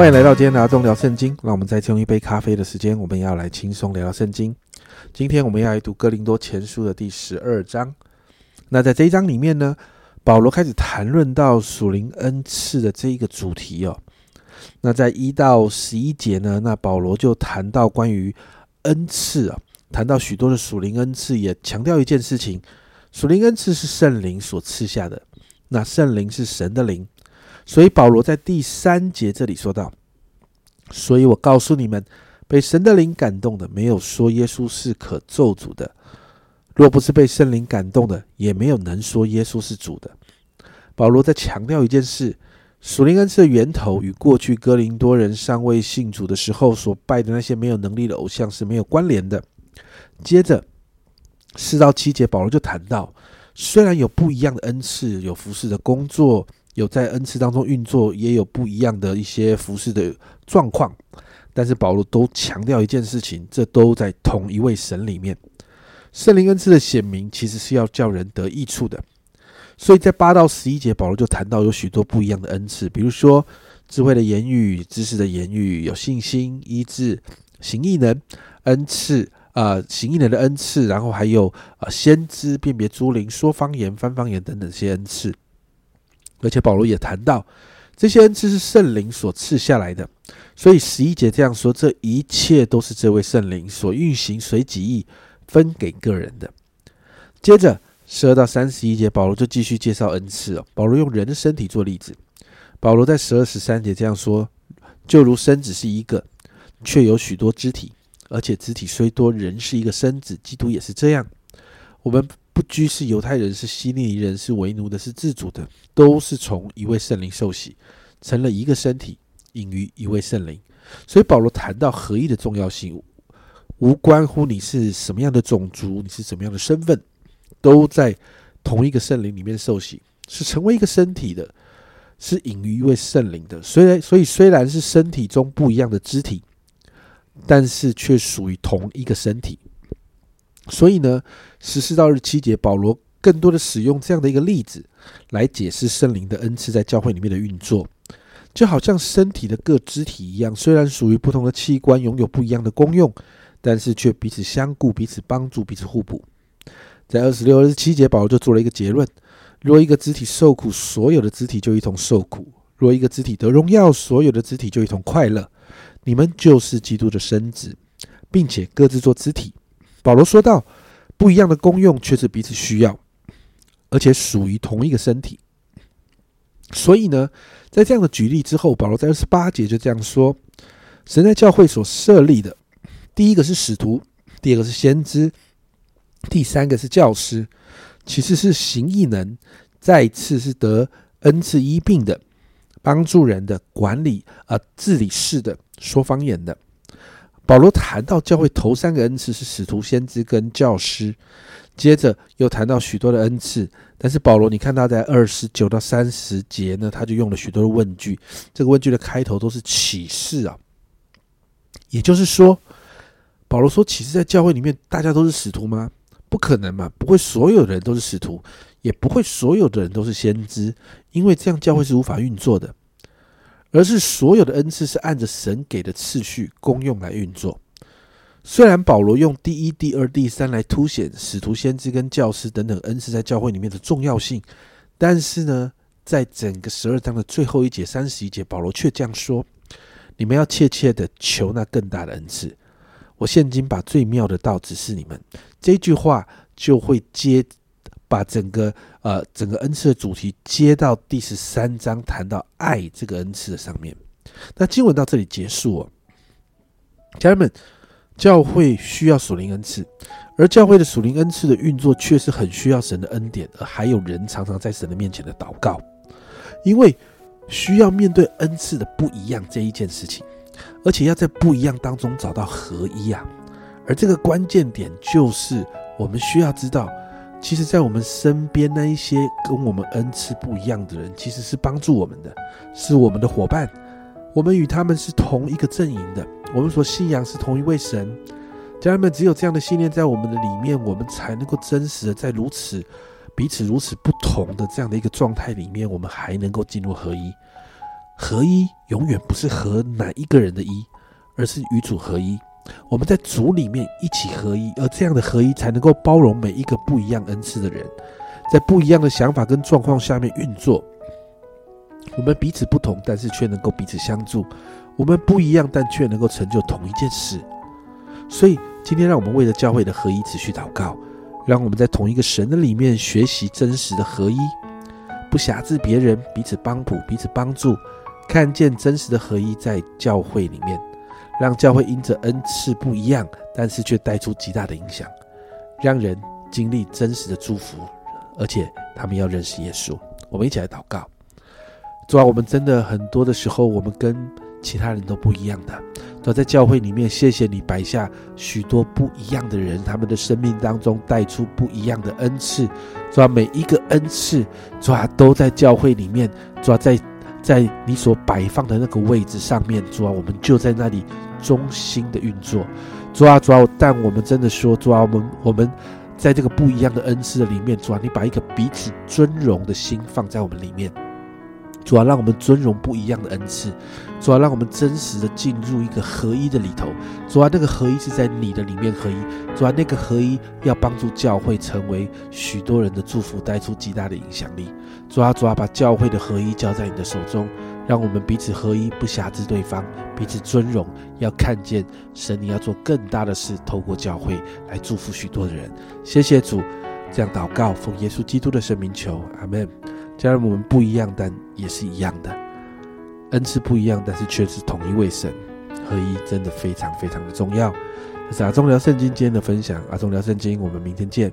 欢迎来到今天的阿忠聊圣经。让我们再次用一杯咖啡的时间，我们要来轻松聊聊圣经。今天我们要来读哥林多前书的第十二章。那在这一章里面呢，保罗开始谈论到属灵恩赐的这一个主题哦。那在一到十一节呢，那保罗就谈到关于恩赐啊，谈到许多的属灵恩赐，也强调一件事情：属灵恩赐是圣灵所赐下的。那圣灵是神的灵。所以保罗在第三节这里说到：“所以我告诉你们，被神的灵感动的，没有说耶稣是可咒诅的；若不是被圣灵感动的，也没有能说耶稣是主的。”保罗在强调一件事：属灵恩赐的源头与过去哥林多人尚未信主的时候所拜的那些没有能力的偶像是没有关联的。接着四到七节，保罗就谈到，虽然有不一样的恩赐，有服侍的工作。有在恩赐当中运作，也有不一样的一些服饰的状况，但是保罗都强调一件事情，这都在同一位神里面。圣灵恩赐的显明，其实是要叫人得益处的。所以在八到十一节，保罗就谈到有许多不一样的恩赐，比如说智慧的言语、知识的言语、有信心、医治、行异能、恩赐啊，行异能的恩赐，然后还有啊，先知、辨别诸灵、说方言、翻方言等等这些恩赐。而且保罗也谈到，这些恩赐是圣灵所赐下来的，所以十一节这样说，这一切都是这位圣灵所运行随己意分给个人的。接着十二到三十一节，保罗就继续介绍恩赐哦。保罗用人的身体做例子，保罗在十二十三节这样说：就如身子是一个，却有许多肢体，而且肢体虽多，人是一个身子，基督也是这样。我们。不拘是犹太人，是希利尼人，是为奴的，是自主的，都是从一位圣灵受洗，成了一个身体，隐于一位圣灵。所以保罗谈到合一的重要性，无关乎你是什么样的种族，你是什么样的身份，都在同一个圣灵里面受洗，是成为一个身体的，是隐于一位圣灵的。虽然，所以虽然是身体中不一样的肢体，但是却属于同一个身体。所以呢，十四到二十七节，保罗更多的使用这样的一个例子来解释圣灵的恩赐在教会里面的运作，就好像身体的各肢体一样，虽然属于不同的器官，拥有不一样的功用，但是却彼此相顾、彼此帮助、彼此互补。在二十六、二十七节，保罗就做了一个结论：若一个肢体受苦，所有的肢体就一同受苦；若一个肢体得荣耀，所有的肢体就一同快乐。你们就是基督的身子，并且各自做肢体。保罗说道：“不一样的功用却是彼此需要，而且属于同一个身体。所以呢，在这样的举例之后，保罗在二十八节就这样说：神在教会所设立的，第一个是使徒，第二个是先知，第三个是教师，其次是行异能，再次是得恩赐医病的，帮助人的，管理啊治理事的，说方言的。”保罗谈到教会头三个恩赐是使徒、先知跟教师，接着又谈到许多的恩赐。但是保罗，你看他在二十九到三十节呢，他就用了许多的问句。这个问句的开头都是启示啊，也就是说，保罗说启示在教会里面大家都是使徒吗？不可能嘛，不会所有的人都是使徒，也不会所有的人都是先知，因为这样教会是无法运作的。而是所有的恩赐是按着神给的次序公用来运作。虽然保罗用第一、第二、第三来凸显使徒、先知跟教师等等恩赐在教会里面的重要性，但是呢，在整个十二章的最后一节三十一节，保罗却这样说：“你们要切切的求那更大的恩赐。我现今把最妙的道指示你们。”这句话就会接。把整个呃整个恩赐的主题接到第十三章，谈到爱这个恩赐的上面。那经文到这里结束哦，家人们，教会需要属灵恩赐，而教会的属灵恩赐的运作却是很需要神的恩典，而还有人常常在神的面前的祷告，因为需要面对恩赐的不一样这一件事情，而且要在不一样当中找到合一啊。而这个关键点就是我们需要知道。其实，在我们身边那一些跟我们恩赐不一样的人，其实是帮助我们的，是我们的伙伴。我们与他们是同一个阵营的，我们所信仰是同一位神。家人们，只有这样的信念在我们的里面，我们才能够真实的在如此彼此如此不同的这样的一个状态里面，我们还能够进入合一。合一永远不是和哪一个人的一，而是与主合一。我们在主里面一起合一，而这样的合一才能够包容每一个不一样恩赐的人，在不一样的想法跟状况下面运作。我们彼此不同，但是却能够彼此相助；我们不一样，但却能够成就同一件事。所以，今天让我们为了教会的合一持续祷告，让我们在同一个神的里面学习真实的合一，不辖制别人，彼此帮补，彼此帮助，看见真实的合一在教会里面，让教会因着恩赐不一样，但是却带出极大的影响，让人经历真实的祝福，而且他们要认识耶稣。我们一起来祷告。主啊，我们真的很多的时候，我们跟其他人都不一样的。主在教会里面，谢谢你摆下许多不一样的人，他们的生命当中带出不一样的恩赐。主啊，每一个恩赐，主啊，都在教会里面。主啊，在在你所摆放的那个位置上面，主啊，我们就在那里中心的运作。主啊，主啊，但我们真的说，主啊，我们我们在这个不一样的恩赐的里面，主啊，你把一个彼此尊荣的心放在我们里面。主要让我们尊荣不一样的恩赐，主要让我们真实的进入一个合一的里头。主要那个合一是在你的里面合一，主要那个合一要帮助教会成为许多人的祝福，带出极大的影响力。主要主要把教会的合一交在你的手中，让我们彼此合一，不辖制对方，彼此尊荣，要看见神你要做更大的事，透过教会来祝福许多的人。谢谢主，这样祷告，奉耶稣基督的圣名求，阿门。家人，我们不一样，但也是一样的恩赐不一样，但是却是同一位神合一，真的非常非常的重要。这是阿忠聊圣经今天的分享，阿忠聊圣经，我们明天见。